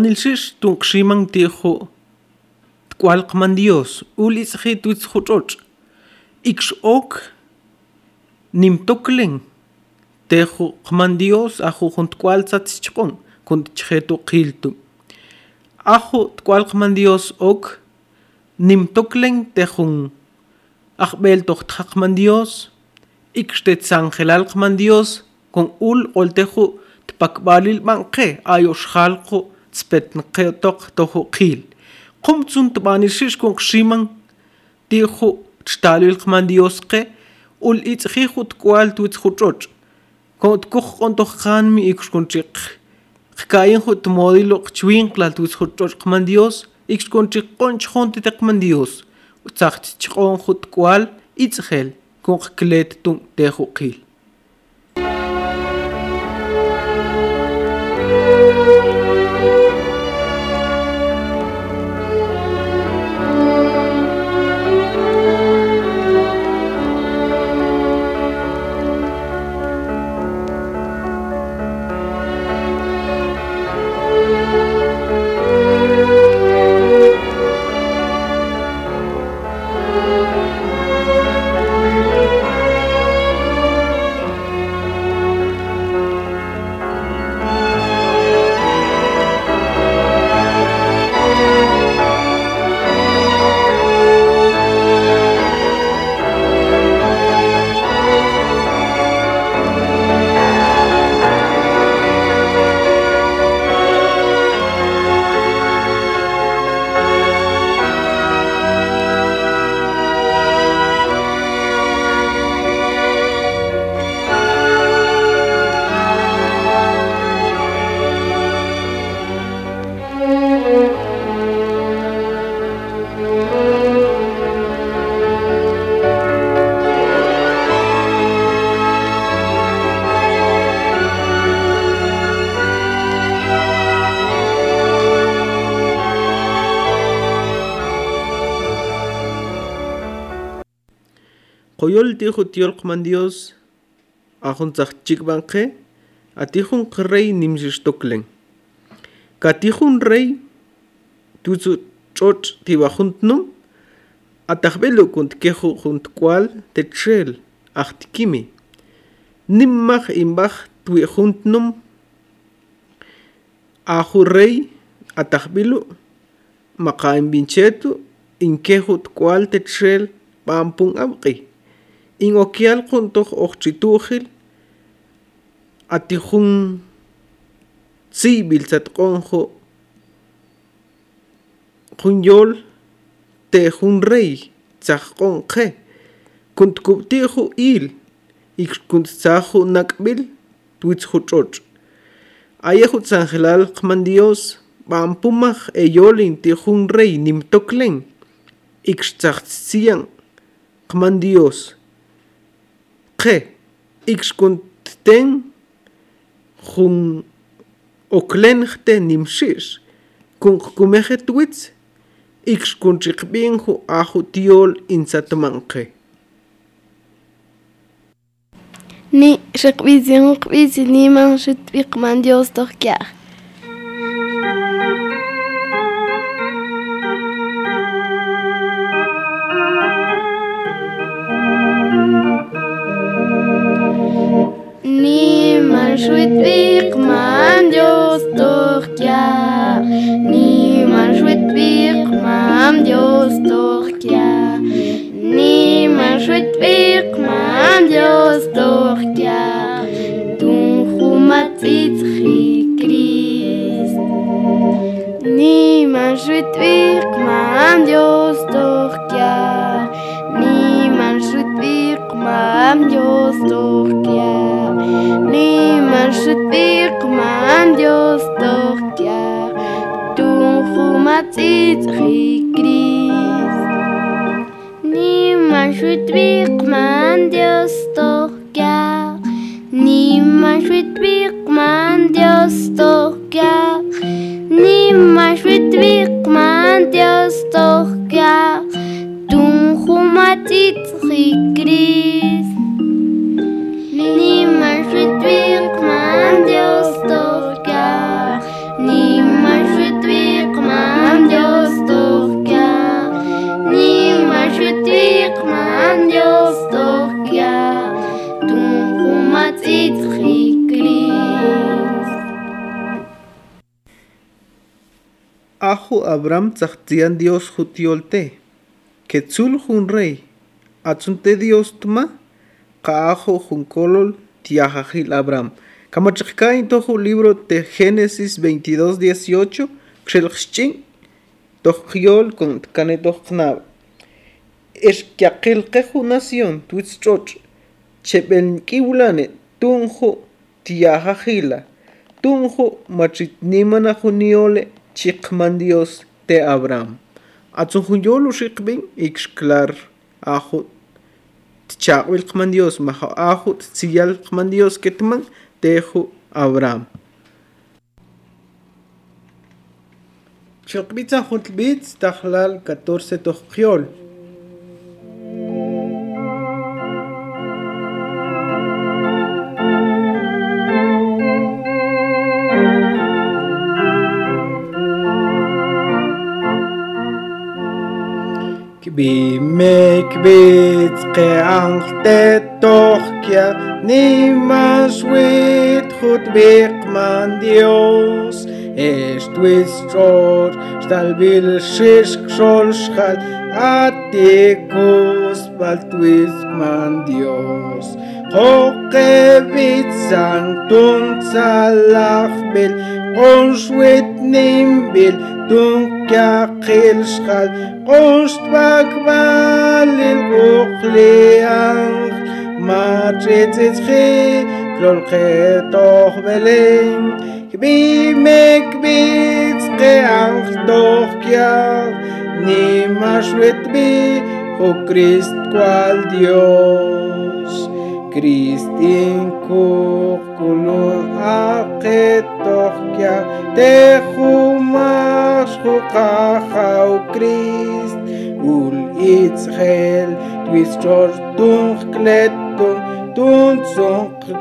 манилшиш тункшиман тихо ткуалкман диос улис хитуц хуточ икш ок нимтоклен tejo man Dios ajo junt cual satzichon con qiltu quiltu ajo Dios ok nim tejun achbel toch Dios Dios con ul ol tejo tpakbalil manqe цпетн кэток тоху кил кум цун тбани шиш кун шиман тиху чтали ил кман диоскэ ул ит хихут квалт ут хучоч кот кух кон тох хан ми икш кун чик хкаин хут моди лок чвин клат ут хучоч кман диос икш кун чик кон чхон ти тек кман диос цахт чхон хут квал ит хэл кун клет тун тэху кил Qoyoltiju tiolqman Dios, ajontzachchikbanqe, atijun rey nimxixtoklen. Katijun rey, tutsu chot tibajuntnum, atajbelo kuntkejo juntkual techel, achtkimi. Nimmach imbach tuijuntnum, aju rey, atajbelo, maqaimbinchetu, inkejo tkual techel, pampun abqi. in okial juntoj ojchitujil atijun civil satqonjo jun rey tzajqon qe il ik nakbil twitz juchoch aya qman dios eyolin tijun rey nimtoklen ik dios G. X contém com o clench tenim X. Com comer tweets. X contribuem com a rotiol in satmanque. Ni, je cuisine, cuisine, mange, tu commande, os torquiar. jouet bir man dios torkia ni man jouet bir man dios torkia ni man jouet bir man dios torkia dun khumatit khikris ni man jouet bir man dios torkia ni man jouet bir man dios torkia ברשותי כמן יוסטוך קייר, תומכו מציץ חיקריס. נימן שוטבי כמן יוסטוך קייר, נימן שוטבי כמן יוסטוך קייר, נימן שוטבי כמן יוסטוך קייר. Abraham zachtian Dios jutiolte. Quetzul jun rey. Atzunte Dios tuma. Kaajo jun kolol tiajajil Abraham. Kamachakain tojo libro de Génesis 22, 18. Kselchchin. Tojyol con que aquel quejo nación. Tuitzchoch. Chebelnkiulane. Tunjo tiajajila. Tunjo machitnimana juniole. Chikman Dios de Abraham. Atzuhuyol ushikbin ikshklar ahut. Tchawil kman Dios, maha ahut, tsiyal kman Dios ketman, teju Abraham. Chokbitza jutlbitz tahlal 14 tojkiol. Bimek bit te toch ja nimas wit goed weg man Dios es twis trot stal bil shish sol schal atikos bal twis man Dios hoke bit santun salach bil bil ang. qonsuit nimbil tunkia qilshqal qonshtbak balil uqliang matritzitzhi klolqetoh beleng kbimek bitzqe angtoh kiang nimashwit bi o Christ cual Dios Κριστίν κούρκουλούν αρκε τόχκια τέχου μάσχου Κριστ ουλ Ιτσχέλ τουις τσορ τούγκ κλέτ τούν τούν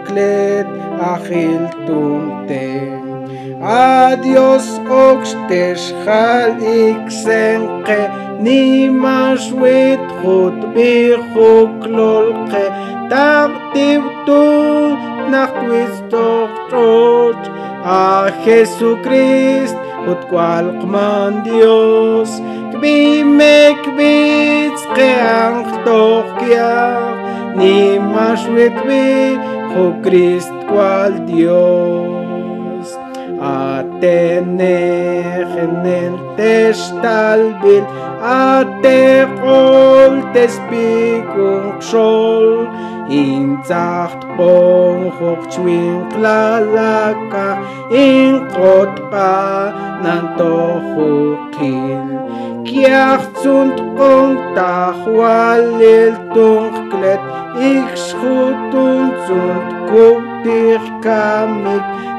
αχίλ τούν τέ Άδιος όξ τες χάλ Ιξένκε νίμας βιτ χούτ μιχού κλόλκε Tavtivtun nachtwistoqchoch a Jesucrist utqualqman Dios kbime kbitz qeanqtoqkia nimashwitbi jo Christ cual Dios a tener en el testalbil a te hol despigung sol in zacht bon hoch zwing klalaka in kot pa nan to hukil kiacht und kontach walil tung klet ich schut und zund gut dich kamit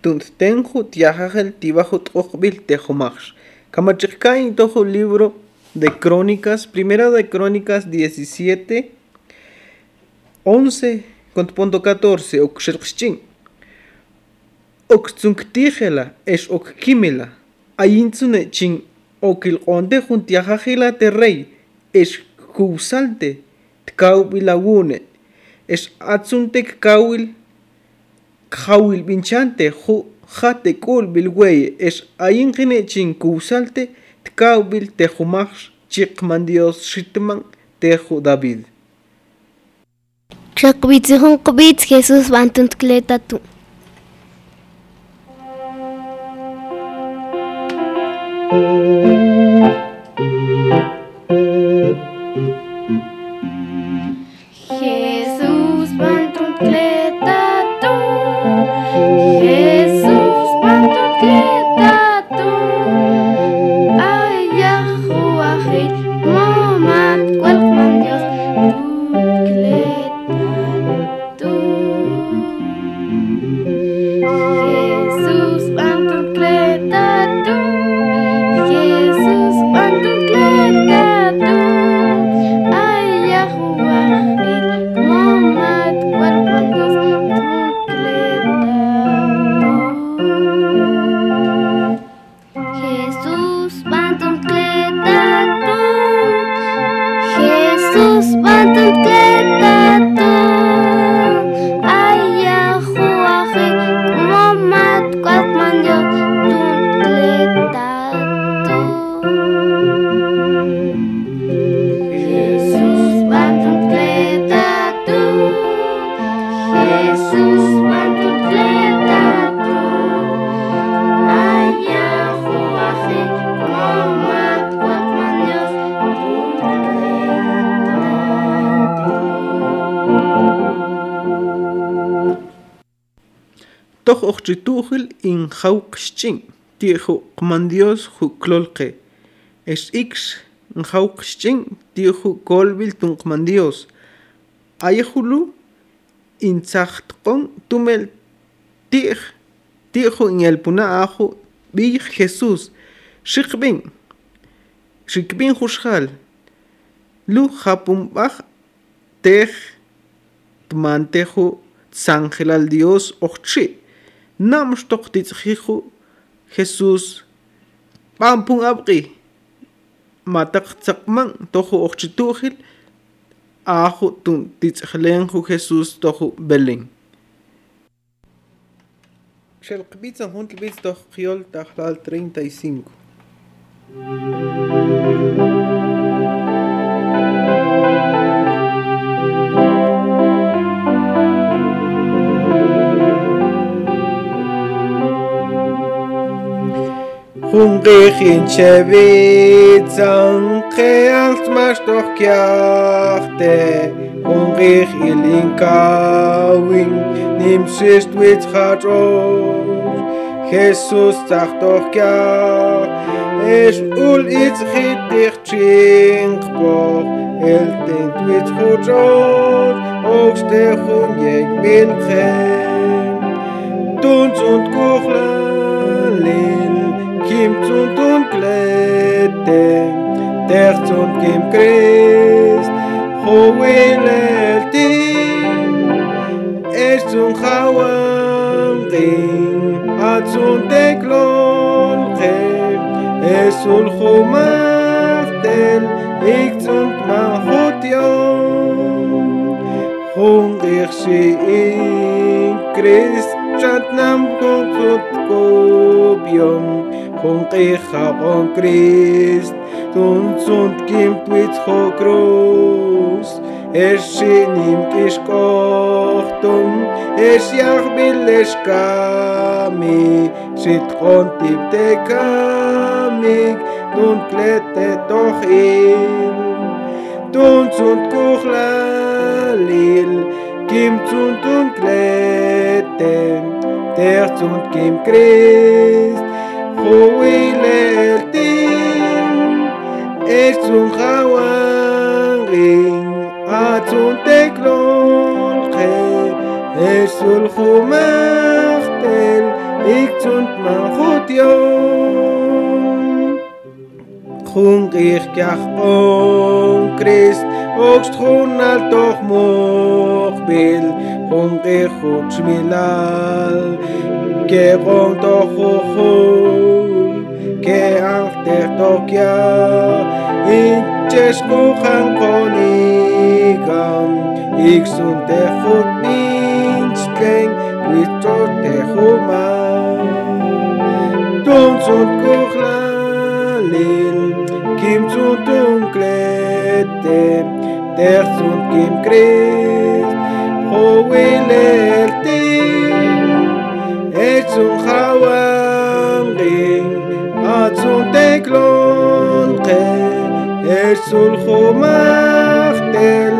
Tunsten tiajajel Tojo libro de Crónicas, primera de Crónicas 17, 11, con punto 14, Okshirkshin. es Okkimela. la chin Okilonde Juntiajajela te rey es Kusalte Tkaubilagune. Es Jawil binchante ju jate kul bilweye es ayin gine chin kusalte tkawbil tejumax chiqman Dios shitman teju David. Xakbitzihun kubitz kleta tu Toj ochtituhil in hauxchin. Tiejo mandios klolke. Es ix in hauxchin. Tun colvil tung mandios. in zachtcon tumel tij. in el puna ajo. Bij Jesús. Shikbin. Shikbin hushal. Lu hapumbaj. Tej. Tmantejo. Sangel al Dios ochchi. намшток тицхиху Хесус пампун апки матакцакман тоху орчитуухил ааху тун тицхленху Хесус тоху белин Шелкбицан хунтлбиц тох хиол тахлал 35 Хунгийн чэви цанхэлт маштох кяхтэ Хунгих илинкавин нимшэст вит хажор Хесус цахтох кях эш ул иц хитих чинг бох элтэнт вит хожор Огстэ хунгег билхэн Дүнц und Kuchlein kim zond tum klete ter kim krist ho welelti es zum zond din at zum teklon khem es ul khumaftel ik zum mahot yom hum dir shi in krist chatnam kot Con queja, con Christ, kim twit ho cruz. Es shinim ish kochtum, kami, shit kon te kamig, tun klete toch in. Tun sunt kim sunt tun klete, kim Christ uwiletin eksun khawangin atsun teklon khe esul khumachtel iksun mahut yom khun gih kyakh on krist okst khun al toch mochbil khun gih khut shmilal και εγώ το χουχούν ante tokia in kuhan han iksun te hutin tum sun kuhlalil kim sun tum ter sun kim krem Ich soll ik el,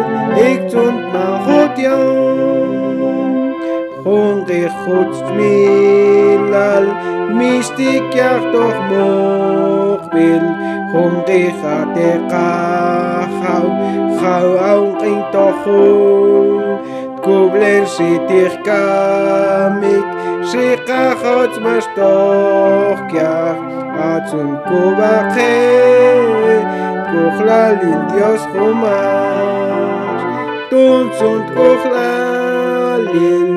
ich machot yaum. Chon gechutz milal, mishtik doch au ging kamik, כוכללים Dios חומש טון צון כוכללים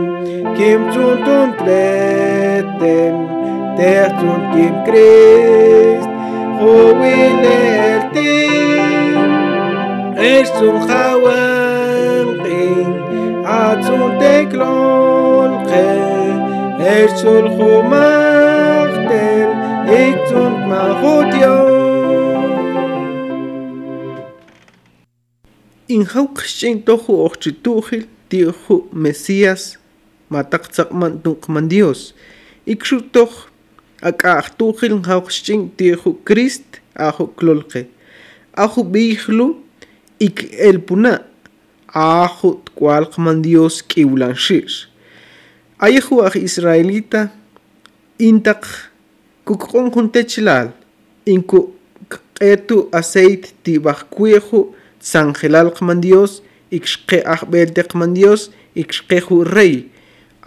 קים טון פלטם קים קריסט In shin tohu ochitujil tiohu Messias matak tuk man Dios. Ikshutoj akahtuhil inhawk shin tiohu Christ Ahu klolke. Ahu bihlu ik ahu aho man Dios kiulanshir. Ayahu ah israelita intak kukon kuntechilal inku etu aceit tibahkuejo sanjelal qman Dios, ixqe ahbelte qman Dios, ixqe Hu rey.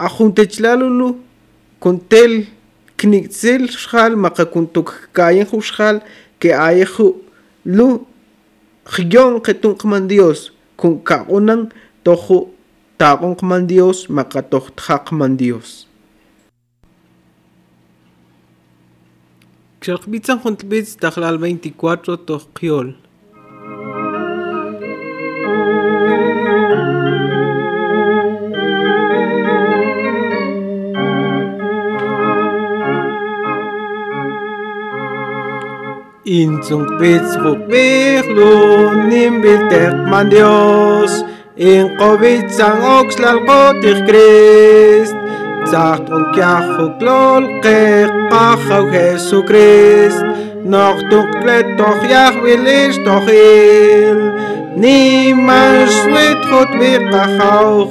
Ajuntechlalu contel knitzel shal maqakuntuk kayen hu shal que Ayehu lu jion qetun qman Dios, kun kaunan Tohu taqon qman Dios, maqatoj tjaqman Dios. ta'lal 24 tojqiol. In zung bits rukbir lunim biltek man Dios. In kovit sang oxlal kotir Christ. Zacht und kiach uklol kekach au Jesu Christ. Noch dunklet doch jach will ich doch il. Niemand schwit gut wird kachau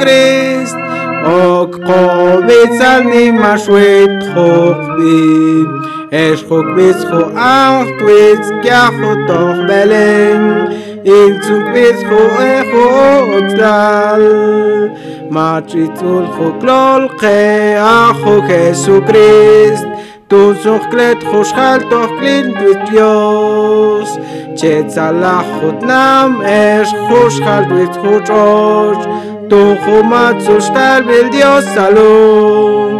Christ. Ok kovit an niemand schwit gut wird. Es hoch bis ho auf twitz gach ho doch belen in zu bis ho e ho tal mach i zu ho klol ke a ho jesu christ du so klet ho schalt doch klin mit dios chet ala hot nam es ho schalt mit ho tor du ho mach zu stal bil dios salom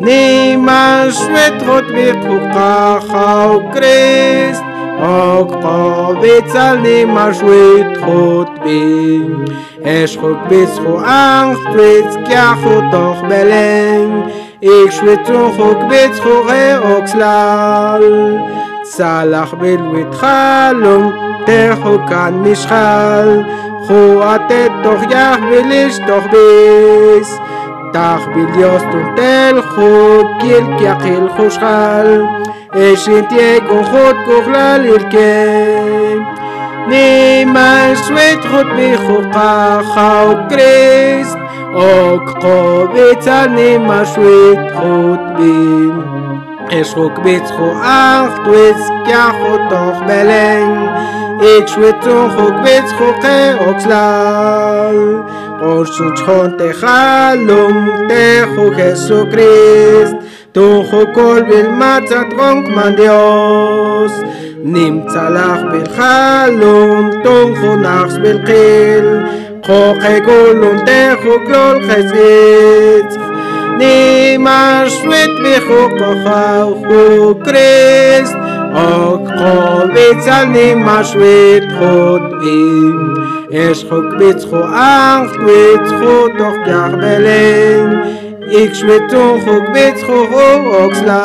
Niemand schmettert mir kurtach au Christ, Ook povets al nima shwit khot bin Es khot bis kho ang shwit kya khot och belen Ik shwit un bis kho re okslal bil wit khalum te kan mishal Kho atet doch yah bilish doch bis تاخ تقبیلیاستون تل خوب کیل که عقیل خوشخل اشین تیگو خود کخلل ایرکه نیمان وید خود بی خوقا خاو کریست اک قابت نیمان وید خود بی اش اشخوک بیت خو اخت ویز کیا خود تاخ بلنگ ایچ ویتون خوک بیت خوقه اکسلال Por su chonte jalum tejo Jesucrist Tunjo kol bil matzat ronk man Dios Nimtzalach bil jalum tunjo nachs bil qil Koche gulun tejo klol chesgitz Nimar shwit bichu kochau Christ Ok kovitz al nimar shwit Is goed met goed, goed met goed toch ga ik alleen. Ik smet toch goed met goed ook sla.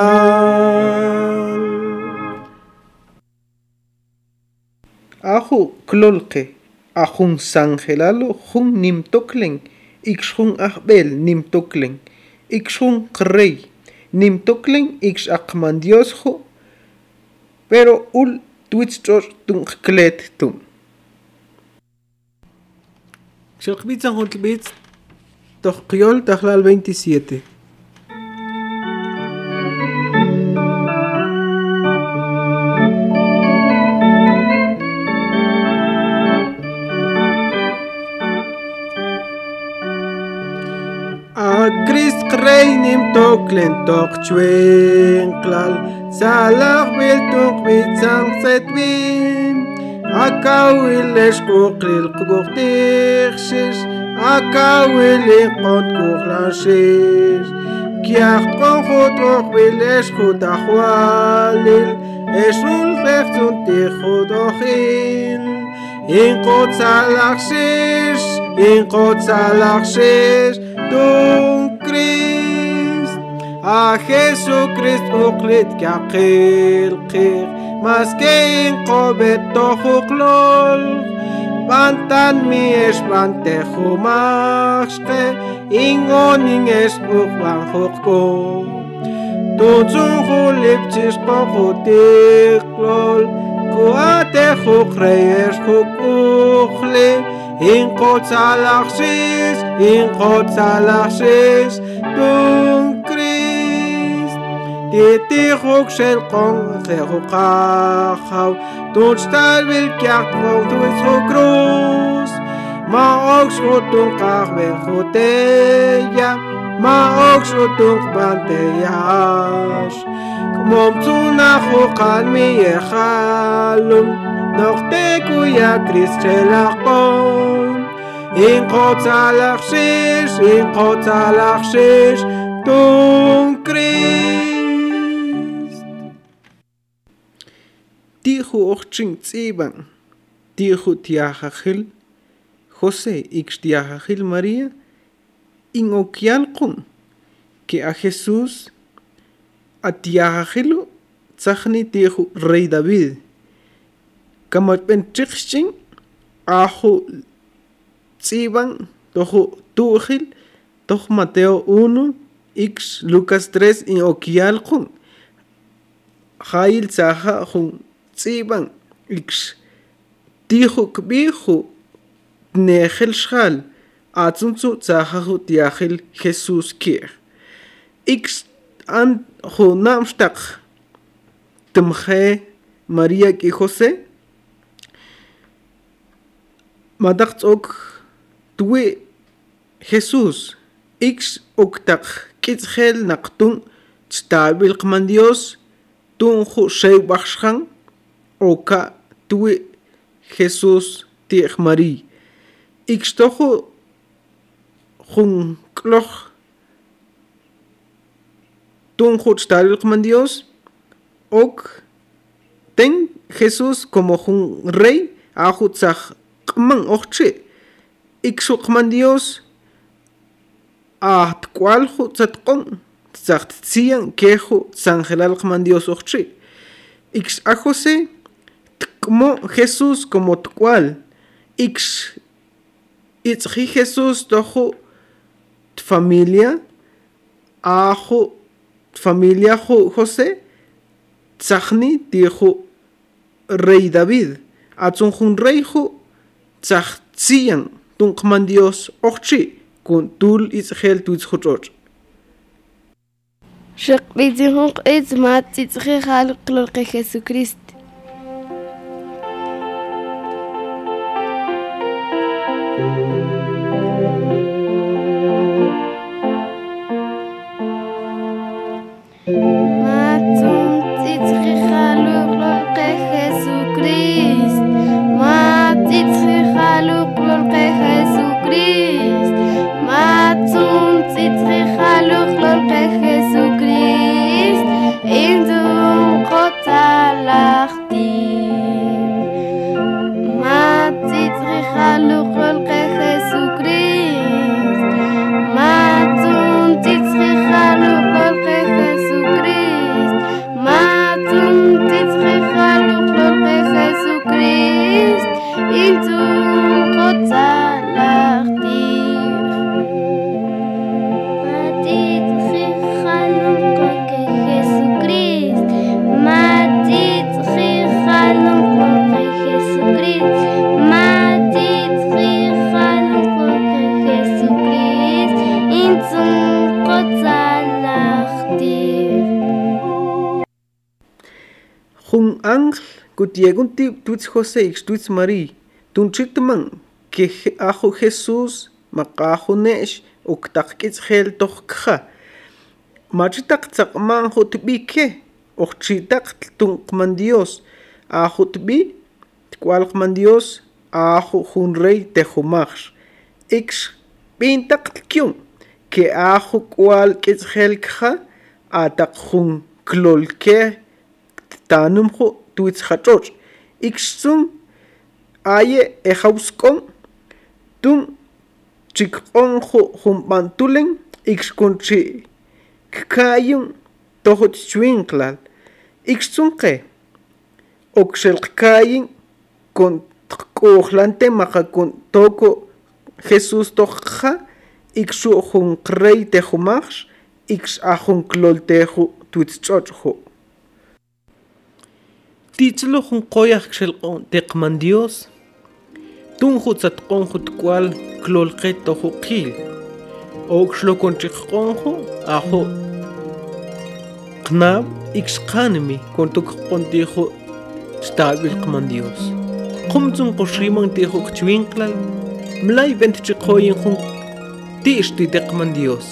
Aho klootje, ahous angelalo, hong nimmer toekling, ik smet acht bel nimmer toekling, ul twijst door Chilchbitza Hontlbitz, doch Criol Tajlal 27. reinim toklen tok chwen klal salach bil tok mit sang set bin Aka Akawil eskuklil kukurtirsis, akawil ikot kuklasis. Kiak kohut okwil eskut ahwalil, esul reftun tichut ochil. Inkot in inkot salaksis, dun krist. A ah Jesucrist uklit kakil kir maskein beto juklol bantan mi es bante jumaxke ingonin es bukwan jukko tutsun julipchis kokutiklol kuate in jukukli inkotzalaxis inkotzalaxis tun Titihuk shel kong zehu kachav Tun shtar vil kiach tvong tu is hu grus Ma ok shutun kach ven chuteya Ma ok shutun kbanteyash Kmom tuna chukan mi yechalun Noch teku ya kris shel achon In chotz alach in chotz alach shish Tiju ochchin tziban, tiju tiajajil, José Maria, María, Okialkun que a Jesús Atiahil tzahni tiju rey David. Kamatpen chichchin, ajo tziban, tojo Toch toj Mateo 1, ix Lucas 3, in Jail hail jun ציבן איקס דיחו קביחו נחל שחל עצמצו צחחו דיחל חסוס קיר איקס אנ חו נמשטח תמחה מריה קיחוסה מדח צוק דווי חסוס איקס אוקטח קיצחל נקטון צטאביל קמנדיוס דונחו שי בחשכן oka tue Jesús ti Marí. Ixtojo tun man Dios ok ten Jesús como un rey ajutzaj man ochche man Dios a tcual jutzatkon tzian quejo tzangelal man Dios ochche a José como Jesús como cual. ix ich Jesús tojo familia, ajo familia José, tzachni dijo rey David, atzunjun rey jo tzachzian, man Dios ochchi, kun tul itzhel tuitzhuchoch. شق بيتي هون más ما تتخي خالق con pregunti tuits jose ix tuits mari tunchit man ke ajo jesus maqahunesh uktaqkits khel tokkha machitaq tsaqman khutbike ochitaq tunqman dios ajutbi tqualqman dios ajo jun rey tejumax ix pintaq tkyun ke ajo qual kits khel kha ataq jun klolke tanum khu tuits khachoch iksum aye ejawskom tum chikqonju jumpantulen ikskunchi kkayun tojochwinklan iksumqe okxelqkayin kon tqk'ujlante kon toko jesús tojqa ikxu junqrey tejumax ikx ajunclolteju titzlujunqoyaj xelq'onteqman dios tunju tzatq'onju tkual klolqe tojuqil ook xlokonchejq'onju aju qnab ikxqanmi stabil xtaabilqman dios qumtzun qoxriman tiju qchwinqlal mlay ventchqoyinjun ti'xtiteqman dios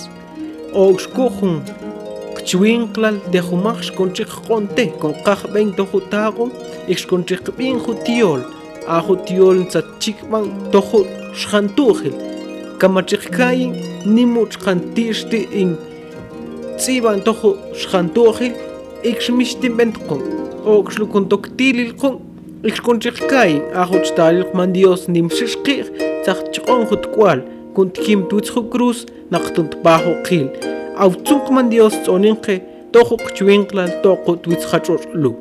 ook xkujun chwinklal de humax conchic jonte con cajben to jutago ex conchic bin jutiol a jutiol sa chikman tojo shantujil kamachikkai nimuch hantishti in tziban tojo shantujil ex mishtimentkom oxlukon toktililkom ex kai, a jotchalil man dios nimshishkir tzachchon jutkwal kuntkim tutzhu cruz naqtuntbajo khil авцун командиос цонинхэ тохо кчвинглал тохо дуц хачур лу